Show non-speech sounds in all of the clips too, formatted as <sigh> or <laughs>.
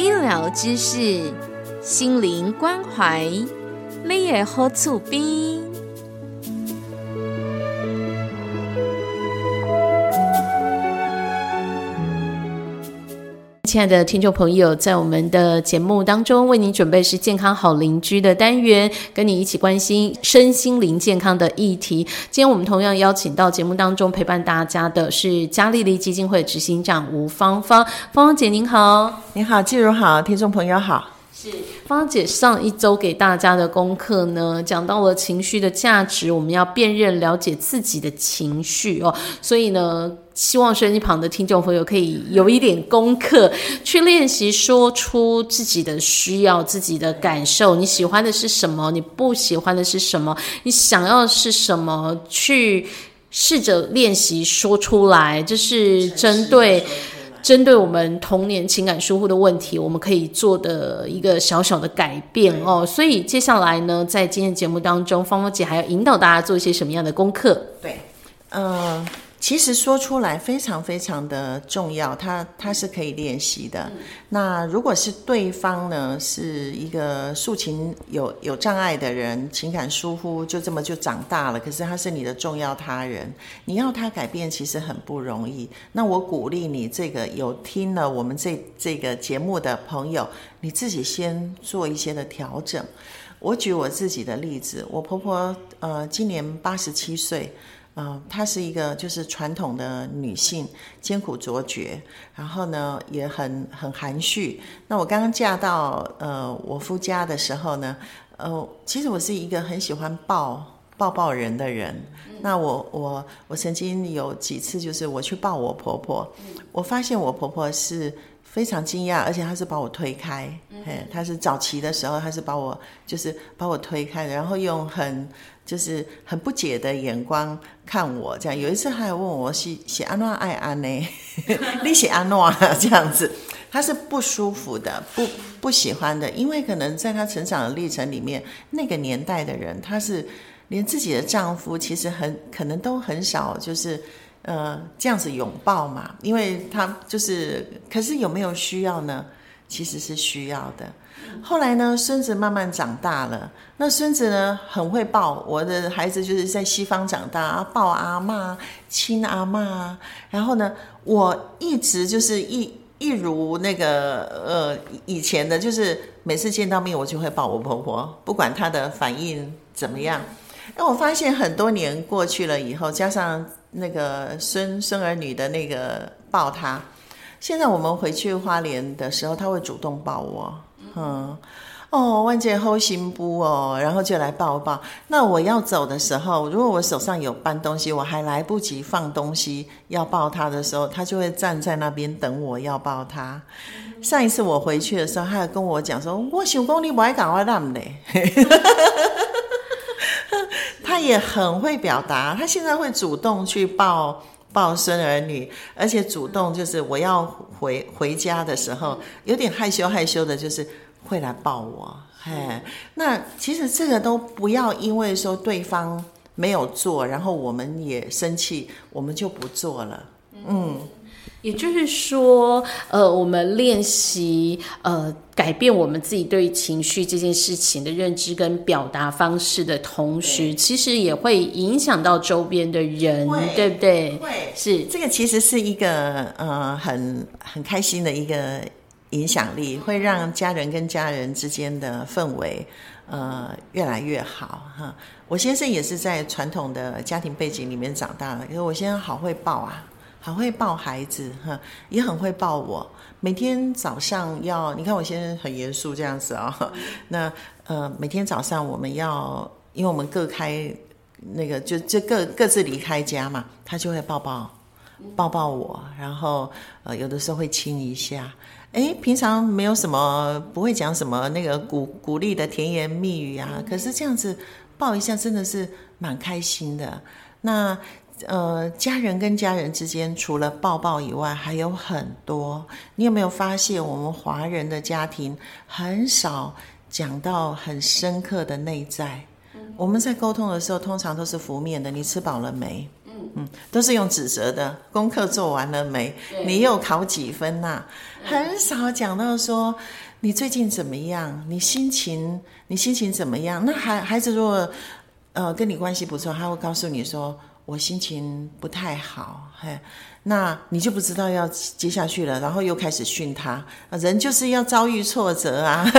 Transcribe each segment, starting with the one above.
医疗知识，心灵关怀，你也好厝边。亲爱的听众朋友，在我们的节目当中，为您准备是健康好邻居的单元，跟你一起关心身心灵健康的议题。今天我们同样邀请到节目当中陪伴大家的是嘉丽丽基金会执行长吴芳芳，芳芳姐您好，您好，季如好，听众朋友好。是芳姐上一周给大家的功课呢，讲到了情绪的价值，我们要辨认、了解自己的情绪哦。所以呢，希望收音旁的听众朋友可以有一点功课，去练习说出自己的需要、自己的感受。你喜欢的是什么？你不喜欢的是什么？你想要的是什么？去试着练习说出来，这是针对。针对我们童年情感疏忽的问题，我们可以做的一个小小的改变哦。所以接下来呢，在今天节目当中，芳芳姐还要引导大家做一些什么样的功课？对，嗯。其实说出来非常非常的重要，它它是可以练习的。那如果是对方呢，是一个抒情有有障碍的人，情感疏忽就这么就长大了。可是他是你的重要他人，你要他改变其实很不容易。那我鼓励你，这个有听了我们这这个节目的朋友，你自己先做一些的调整。我举我自己的例子，我婆婆呃今年八十七岁。嗯，她是一个就是传统的女性，艰苦卓绝，然后呢也很很含蓄。那我刚刚嫁到呃我夫家的时候呢，呃，其实我是一个很喜欢抱抱抱人的人。那我我我曾经有几次就是我去抱我婆婆，我发现我婆婆是非常惊讶，而且她是把我推开，哎，她是早期的时候，她是把我就是把我推开，然后用很。就是很不解的眼光看我，这样有一次还问我写写安诺爱安呢，<laughs> 你写安诺这样子，<laughs> 他是不舒服的，不不喜欢的，因为可能在他成长的历程里面，那个年代的人，他是连自己的丈夫其实很可能都很少，就是呃这样子拥抱嘛，因为他就是，可是有没有需要呢？其实是需要的。后来呢，孙子慢慢长大了。那孙子呢，很会抱。我的孩子就是在西方长大啊，抱阿妈、亲阿妈。然后呢，我一直就是一一如那个呃以前的，就是每次见到面，我就会抱我婆婆，不管她的反应怎么样。那我发现很多年过去了以后，加上那个孙孙儿女的那个抱他，现在我们回去花莲的时候，他会主动抱我。嗯，哦，万姐后心不哦，然后就来抱抱。那我要走的时候，如果我手上有搬东西，我还来不及放东西要抱他的时候，他就会站在那边等我要抱他。上一次我回去的时候，他还跟我讲说：“我想公你不爱赶快让嘞。<laughs> ”他也很会表达，他现在会主动去抱。抱孙儿女，而且主动就是我要回回家的时候，有点害羞害羞的，就是会来抱我。哎，那其实这个都不要因为说对方没有做，然后我们也生气，我们就不做了。嗯。也就是说，呃，我们练习呃改变我们自己对情绪这件事情的认知跟表达方式的同时，其实也会影响到周边的人，对不对？会是这个其实是一个呃很很开心的一个影响力，会让家人跟家人之间的氛围呃越来越好哈。我先生也是在传统的家庭背景里面长大的，可是我先生好会抱啊。好会抱孩子哈，也很会抱我。每天早上要，你看我现在很严肃这样子啊。那呃，每天早上我们要，因为我们各开那个，就就各各自离开家嘛，他就会抱抱抱抱我，然后呃有的时候会亲一下。哎，平常没有什么，不会讲什么那个鼓鼓励的甜言蜜语啊。可是这样子抱一下，真的是蛮开心的。那呃，家人跟家人之间，除了抱抱以外，还有很多。你有没有发现，我们华人的家庭很少讲到很深刻的内在？我们在沟通的时候，通常都是浮面的。你吃饱了没？嗯，都是用指责的。功课做完了没？你又考几分呐？很少讲到说你最近怎么样？你心情你心情怎么样？那孩孩子如果呃跟你关系不错，他会告诉你说我心情不太好，嘿，那你就不知道要接下去了，然后又开始训他。人就是要遭遇挫折啊。<laughs>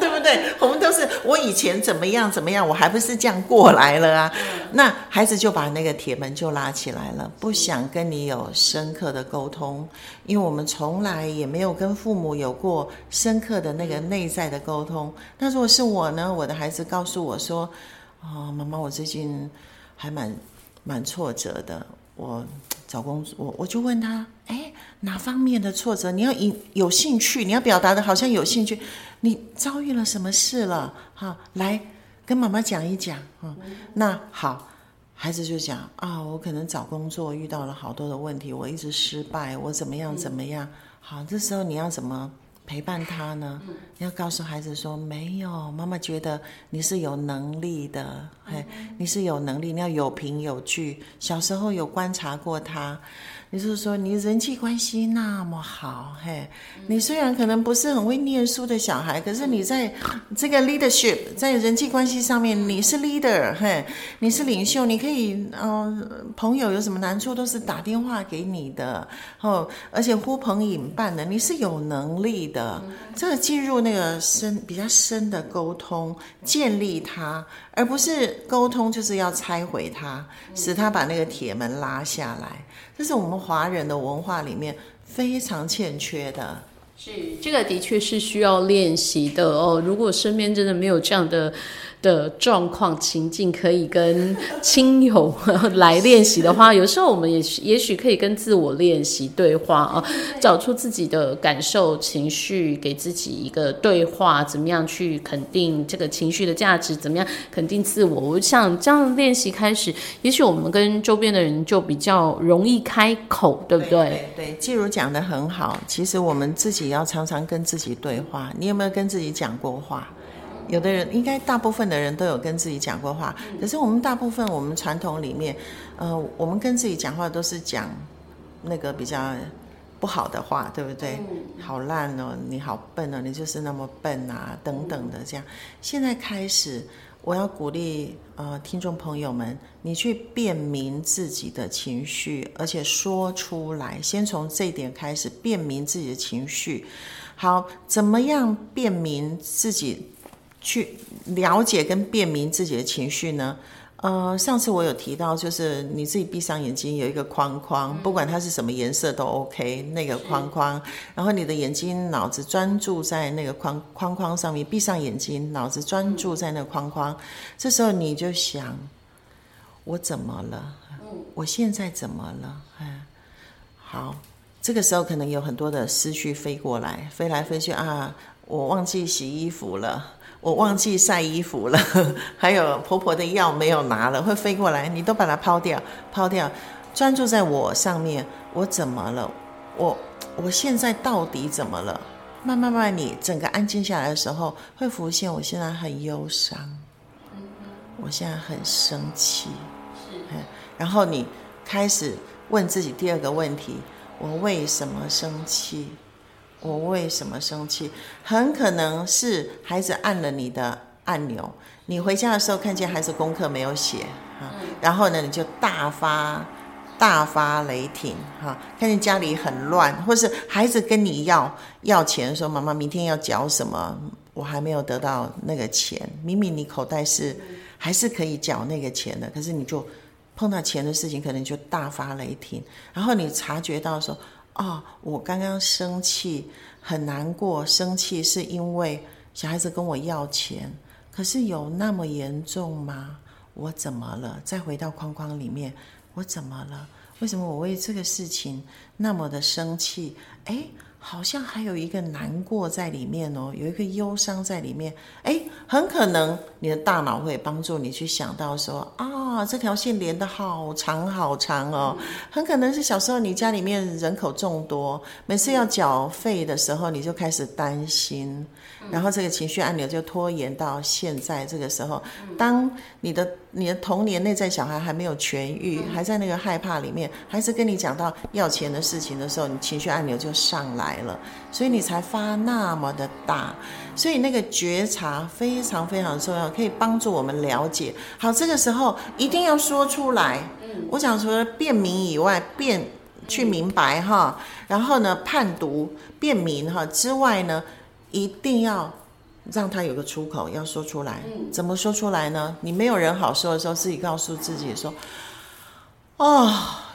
对不对？我们都是我以前怎么样怎么样，我还不是这样过来了啊？那孩子就把那个铁门就拉起来了，不想跟你有深刻的沟通，因为我们从来也没有跟父母有过深刻的那个内在的沟通。那如果是我呢？我的孩子告诉我说：“哦，妈妈，我最近还蛮蛮挫折的。”我。找工作，我我就问他，哎，哪方面的挫折？你要有有兴趣，你要表达的好像有兴趣。你遭遇了什么事了？哈，来跟妈妈讲一讲。嗯，那好，孩子就讲啊，我可能找工作遇到了好多的问题，我一直失败，我怎么样怎么样？好，这时候你要怎么？陪伴他呢，要告诉孩子说：没有，妈妈觉得你是有能力的，嘿，你是有能力，你要有凭有据。小时候有观察过他。你是说你人际关系那么好，嘿，你虽然可能不是很会念书的小孩，可是你在这个 leadership 在人际关系上面你是 leader，嘿，你是领袖，你可以，嗯，朋友有什么难处都是打电话给你的，哦，而且呼朋引伴的，你是有能力的，这个进入那个深比较深的沟通，建立他，而不是沟通就是要拆毁他，使他把那个铁门拉下来。这是我们华人的文化里面非常欠缺的。是，这个的确是需要练习的哦。如果身边真的没有这样的。的状况情境可以跟亲友 <laughs> 来练习的话，有时候我们也也许可以跟自我练习对话啊，找出自己的感受情绪，给自己一个对话，怎么样去肯定这个情绪的价值，怎么样肯定自我。我想这样练习开始，也许我们跟周边的人就比较容易开口，对不对？对，季如讲的很好。其实我们自己要常常跟自己对话。你有没有跟自己讲过话？有的人应该大部分的人都有跟自己讲过话，可是我们大部分我们传统里面，呃，我们跟自己讲话都是讲那个比较不好的话，对不对？好烂哦，你好笨哦，你就是那么笨啊，等等的这样。现在开始，我要鼓励呃听众朋友们，你去辨明自己的情绪，而且说出来，先从这一点开始辨明自己的情绪。好，怎么样辨明自己？去了解跟辨明自己的情绪呢？呃，上次我有提到，就是你自己闭上眼睛，有一个框框，不管它是什么颜色都 OK，那个框框，然后你的眼睛、脑子专注在那个框框框上面，闭上眼睛，脑子专注在那个框框，这时候你就想，我怎么了？我现在怎么了？哎，好，这个时候可能有很多的思绪飞过来，飞来飞去啊，我忘记洗衣服了。我忘记晒衣服了，<laughs> 还有婆婆的药没有拿了，会飞过来，你都把它抛掉，抛掉，专注在我上面。我怎么了？我我现在到底怎么了？慢慢慢，你整个安静下来的时候，会浮现我现在很忧伤，我现在很生气，是，然后你开始问自己第二个问题：我为什么生气？我为什么生气？很可能是孩子按了你的按钮。你回家的时候看见孩子功课没有写，哈，然后呢你就大发大发雷霆，哈，看见家里很乱，或是孩子跟你要要钱，说妈妈明天要缴什么，我还没有得到那个钱。明明你口袋是还是可以缴那个钱的，可是你就碰到钱的事情，可能就大发雷霆。然后你察觉到说。啊，我刚刚生气，很难过。生气是因为小孩子跟我要钱，可是有那么严重吗？我怎么了？再回到框框里面，我怎么了？为什么我为这个事情那么的生气？哎。好像还有一个难过在里面哦，有一个忧伤在里面。哎，很可能你的大脑会帮助你去想到说啊，这条线连的好长好长哦。很可能是小时候你家里面人口众多，每次要缴费的时候你就开始担心，然后这个情绪按钮就拖延到现在这个时候。当你的你的童年内在小孩还没有痊愈，还在那个害怕里面，孩子跟你讲到要钱的事情的时候，你情绪按钮就上来。来了，所以你才发那么的大，所以那个觉察非常非常重要，可以帮助我们了解。好，这个时候一定要说出来。嗯，我想除了辨明以外，辨去明白哈，然后呢判读辨明哈之外呢，一定要让他有个出口，要说出来。嗯，怎么说出来呢？你没有人好说的时候，自己告诉自己说，哦。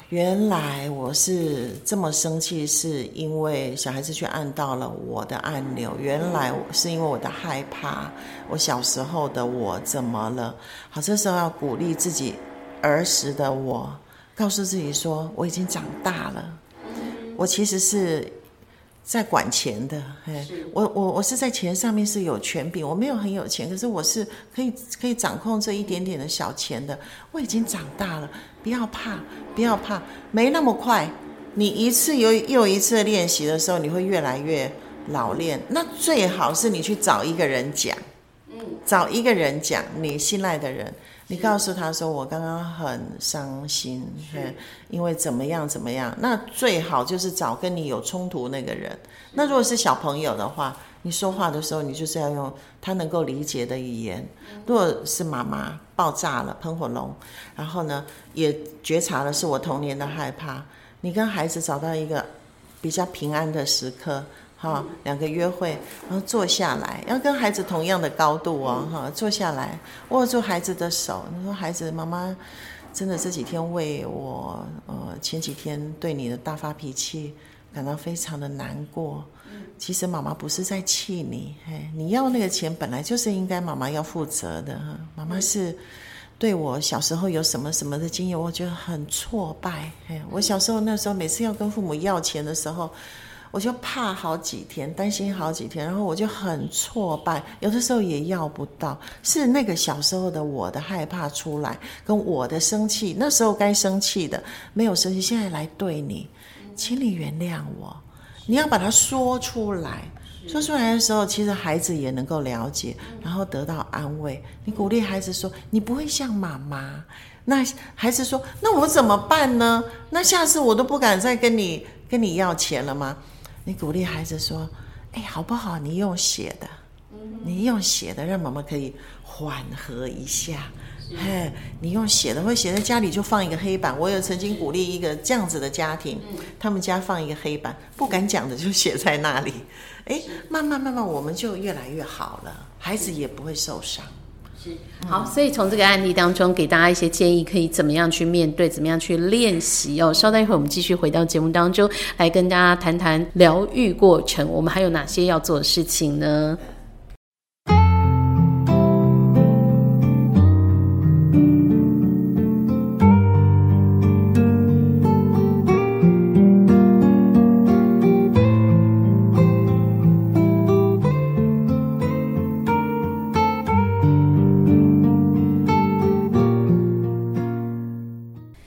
原来我是这么生气，是因为小孩子去按到了我的按钮。原来是因为我的害怕，我小时候的我怎么了？好，这时候要鼓励自己儿时的我，告诉自己说我已经长大了。我其实是。在管钱的，嘿，我我我是在钱上面是有权柄，我没有很有钱，可是我是可以可以掌控这一点点的小钱的。我已经长大了，不要怕，不要怕，没那么快。你一次又又一次练习的时候，你会越来越老练。那最好是你去找一个人讲，嗯，找一个人讲，你信赖的人。你告诉他说：“我刚刚很伤心，因为怎么样怎么样。那最好就是找跟你有冲突那个人。那如果是小朋友的话，你说话的时候，你就是要用他能够理解的语言。如果是妈妈爆炸了，喷火龙，然后呢也觉察了是我童年的害怕，你跟孩子找到一个比较平安的时刻。”哈，两个约会，然后坐下来，要跟孩子同样的高度哦，哈，坐下来握住孩子的手。你说，孩子，妈妈真的这几天为我，呃，前几天对你的大发脾气感到非常的难过。其实妈妈不是在气你，嘿，你要那个钱本来就是应该妈妈要负责的。妈妈是对我小时候有什么什么的经验，我觉得很挫败。嘿，我小时候那时候每次要跟父母要钱的时候。我就怕好几天，担心好几天，然后我就很挫败，有的时候也要不到，是那个小时候的我的害怕出来，跟我的生气，那时候该生气的没有生气，现在来对你，请你原谅我，你要把它说出来，说出来的时候，其实孩子也能够了解，然后得到安慰。你鼓励孩子说：“你不会像妈妈。”那孩子说：“那我怎么办呢？那下次我都不敢再跟你跟你要钱了吗？”你鼓励孩子说：“哎，好不好？你用写的，你用写的，让妈妈可以缓和一下。嘿，你用写的，会写在家里就放一个黑板。我有曾经鼓励一个这样子的家庭，他们家放一个黑板，不敢讲的就写在那里。哎，慢慢慢慢，我们就越来越好了，孩子也不会受伤。”好，所以从这个案例当中，给大家一些建议，可以怎么样去面对，怎么样去练习哦。稍待一会儿，我们继续回到节目当中，来跟大家谈谈疗愈过程，我们还有哪些要做的事情呢？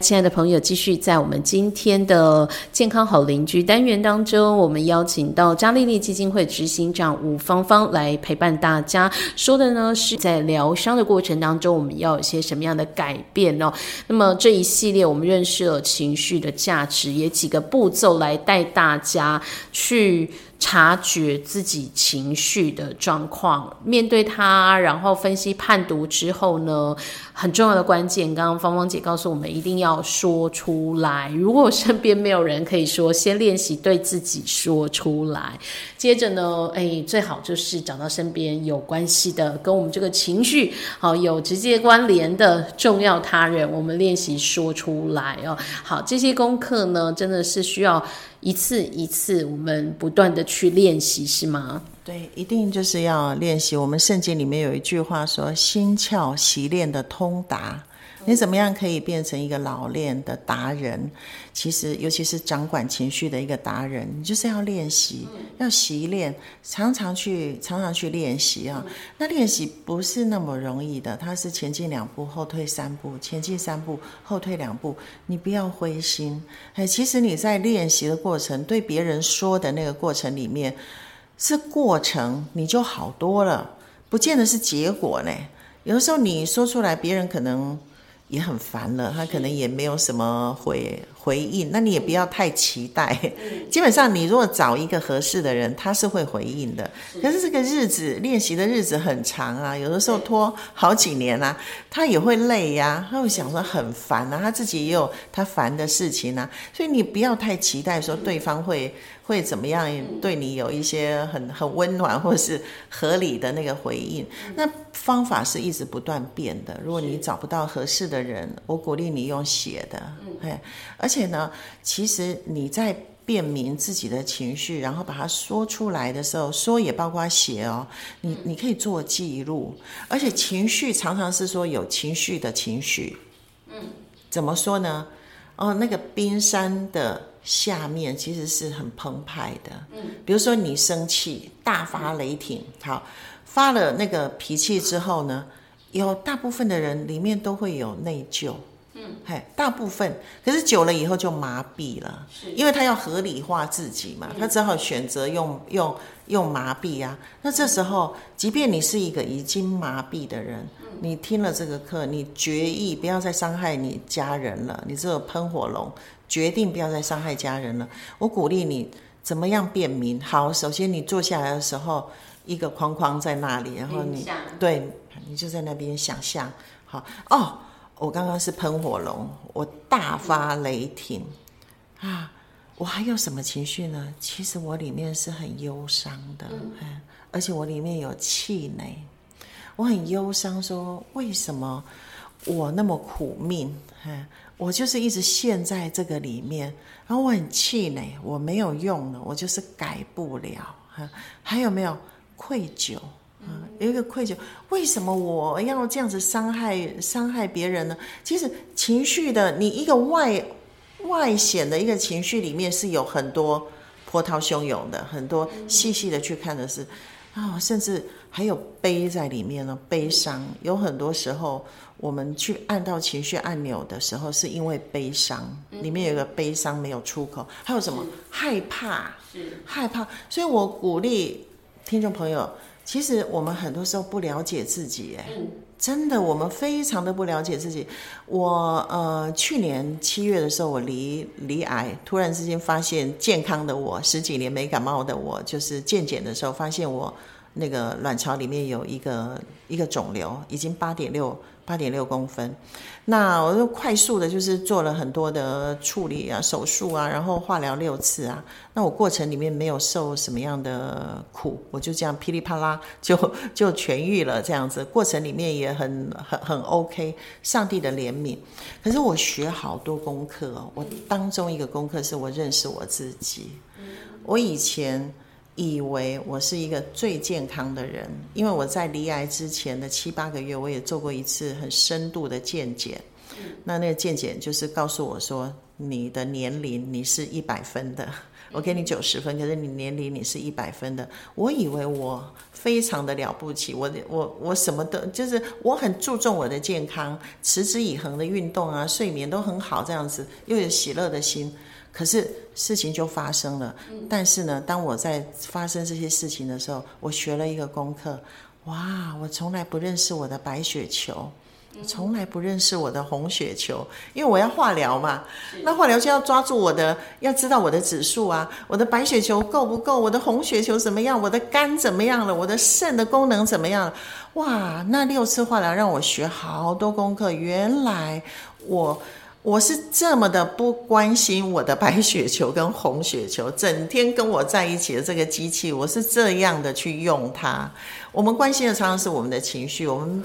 亲爱的朋友，继续在我们今天的健康好邻居单元当中，我们邀请到嘉丽丽基金会执行长吴芳芳来陪伴大家。说的呢是在疗伤的过程当中，我们要有些什么样的改变哦？那么这一系列我们认识了情绪的价值，也几个步骤来带大家去。察觉自己情绪的状况，面对它，然后分析判读之后呢，很重要的关键，刚刚芳芳姐告诉我们，一定要说出来。如果身边没有人可以说，先练习对自己说出来。接着呢，哎，最好就是找到身边有关系的，跟我们这个情绪好有直接关联的重要他人，我们练习说出来哦。好，这些功课呢，真的是需要。一次一次，我们不断的去练习，是吗？对，一定就是要练习。我们圣经里面有一句话说：“心窍习练的通达，你怎么样可以变成一个老练的达人？其实，尤其是掌管情绪的一个达人，你就是要练习，要习练，常常去，常常去练习啊。那练习不是那么容易的，它是前进两步，后退三步，前进三步，后退两步。你不要灰心，哎，其实你在练习的过程，对别人说的那个过程里面，是过程，你就好多了，不见得是结果呢。有的时候你说出来，别人可能。也很烦了，他可能也没有什么回回应，那你也不要太期待。<laughs> 基本上，你如果找一个合适的人，他是会回应的。可是这个日子练习的日子很长啊，有的时候拖好几年啊，他也会累呀，他会想说很烦啊，他自己也有他烦的事情啊，所以你不要太期待说对方会。会怎么样对你有一些很很温暖或是合理的那个回应？那方法是一直不断变的。如果你找不到合适的人，我鼓励你用写的。哎，而且呢，其实你在辨明自己的情绪，然后把它说出来的时候，说也包括写哦。你你可以做记录，而且情绪常常是说有情绪的情绪。嗯，怎么说呢？哦，那个冰山的。下面其实是很澎湃的，嗯，比如说你生气大发雷霆，好，发了那个脾气之后呢，有大部分的人里面都会有内疚，嗯，嘿，大部分，可是久了以后就麻痹了，是，因为他要合理化自己嘛，他只好选择用用用麻痹啊。那这时候，即便你是一个已经麻痹的人，你听了这个课，你决意不要再伤害你家人了，你这个喷火龙。决定不要再伤害家人了。我鼓励你怎么样辨明？好，首先你坐下来的时候，一个框框在那里，然后你对，你就在那边想象。好哦，我刚刚是喷火龙，我大发雷霆啊！我还有什么情绪呢？其实我里面是很忧伤的，嗯，而且我里面有气馁，我很忧伤，说为什么我那么苦命？嗯。我就是一直陷在这个里面，然后我很气馁，我没有用了，我就是改不了。哈，还有没有愧疚？啊，有一个愧疚，为什么我要这样子伤害伤害别人呢？其实情绪的，你一个外外显的一个情绪里面是有很多波涛汹涌的，很多细细的去看的是啊，甚至还有悲在里面呢，悲伤有很多时候。我们去按到情绪按钮的时候，是因为悲伤，里面有一个悲伤没有出口，还有什么害怕？是害怕。所以我鼓励听众朋友，其实我们很多时候不了解自己，哎，真的，我们非常的不了解自己。我呃，去年七月的时候，我离离癌，突然之间发现健康的我，十几年没感冒的我，就是健检的时候发现我那个卵巢里面有一个一个肿瘤，已经八点六。八点六公分，那我就快速的，就是做了很多的处理啊，手术啊，然后化疗六次啊。那我过程里面没有受什么样的苦，我就这样噼里啪啦就就痊愈了，这样子过程里面也很很很 OK，上帝的怜悯。可是我学好多功课哦，我当中一个功课是我认识我自己，我以前。以为我是一个最健康的人，因为我在离癌之前的七八个月，我也做过一次很深度的健检。那那个健检就是告诉我说，你的年龄你是一百分的，我给你九十分，可是你年龄你是一百分的。我以为我非常的了不起，我我我什么都，就是我很注重我的健康，持之以恒的运动啊，睡眠都很好，这样子又有喜乐的心。可是事情就发生了，但是呢，当我在发生这些事情的时候，我学了一个功课。哇，我从来不认识我的白血球，从来不认识我的红血球，因为我要化疗嘛。那化疗就要抓住我的，要知道我的指数啊，我的白血球够不够，我的红血球怎么样，我的肝怎么样了，我的肾的功能怎么样？哇，那六次化疗让我学好多功课。原来我。我是这么的不关心我的白血球跟红血球，整天跟我在一起的这个机器，我是这样的去用它。我们关心的常常是我们的情绪，我们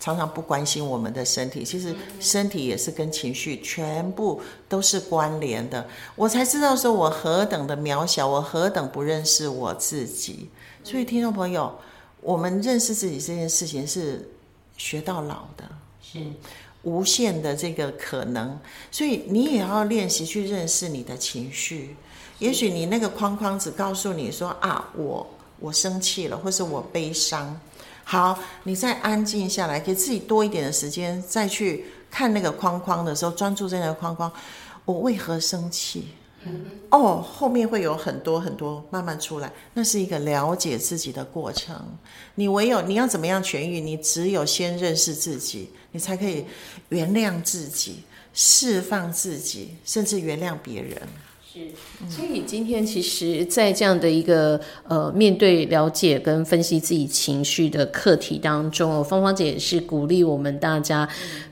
常常不关心我们的身体。其实身体也是跟情绪全部都是关联的。我才知道说我何等的渺小，我何等不认识我自己。所以听众朋友，我们认识自己这件事情是学到老的。是。无限的这个可能，所以你也要练习去认识你的情绪。也许你那个框框只告诉你说啊，我我生气了，或是我悲伤。好，你再安静下来，给自己多一点的时间，再去看那个框框的时候，专注在那个框框，我为何生气？哦，后面会有很多很多慢慢出来，那是一个了解自己的过程。你唯有你要怎么样痊愈，你只有先认识自己，你才可以原谅自己、释放自己，甚至原谅别人。所以今天其实，在这样的一个呃面对、了解跟分析自己情绪的课题当中，芳芳姐也是鼓励我们大家，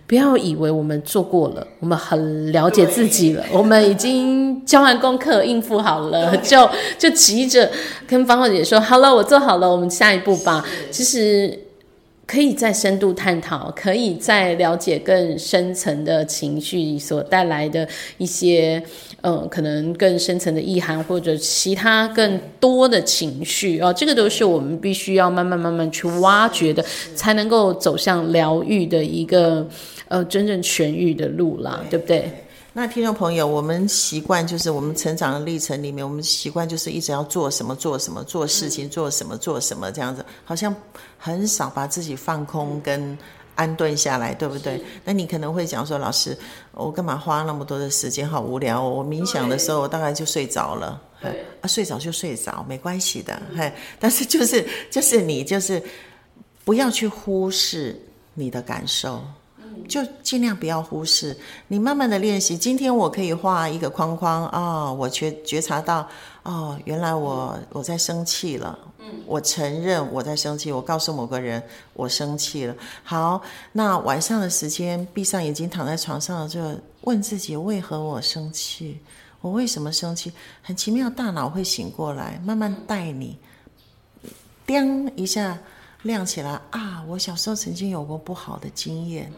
不要以为我们做过了，我们很了解自己了，<laughs> 我们已经交完功课、应付好了，就就急着跟芳芳姐说：“好了，我做好了，我们下一步吧。”其实。可以再深度探讨，可以再了解更深层的情绪所带来的一些，呃，可能更深层的意涵或者其他更多的情绪啊，这个都是我们必须要慢慢慢慢去挖掘的，才能够走向疗愈的一个呃真正痊愈的路啦，对不对？那听众朋友，我们习惯就是我们成长的历程里面，我们习惯就是一直要做什么做什么做事情做什么做什么这样子，好像很少把自己放空跟安顿下来，对不对？那你可能会讲说，老师，我干嘛花那么多的时间？好无聊！我冥想的时候，我大概就睡着了。啊，睡着就睡着，没关系的。嘿，<laughs> 但是就是就是你就是不要去忽视你的感受。就尽量不要忽视，你慢慢的练习。今天我可以画一个框框啊，我觉觉察到哦，原来我我在生气了。嗯，我承认我在生气，我告诉某个人我生气了。好，那晚上的时间，闭上眼睛躺在床上，就问自己为何我生气？我为什么生气？很奇妙，大脑会醒过来，慢慢带你，叮一下亮起来啊！我小时候曾经有过不好的经验。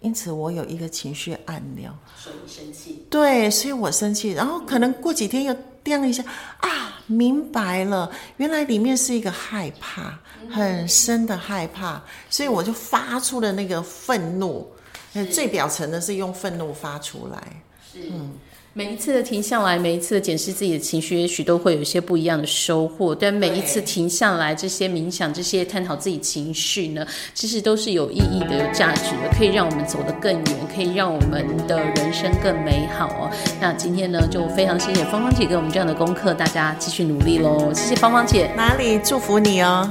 因此，我有一个情绪按钮，所以生气。对，所以我生气，然后可能过几天又掂一下，啊，明白了，原来里面是一个害怕，很深的害怕，所以我就发出了那个愤怒，最表层的是用愤怒发出来，嗯。每一次的停下来，每一次的检视自己的情绪，也许都会有一些不一样的收获。但每一次停下来，这些冥想、这些探讨自己情绪呢，其实都是有意义的、有价值的，可以让我们走得更远，可以让我们的人生更美好哦。那今天呢，就非常谢谢芳芳姐给我们这样的功课，大家继续努力喽！谢谢芳芳姐，哪里祝福你哦。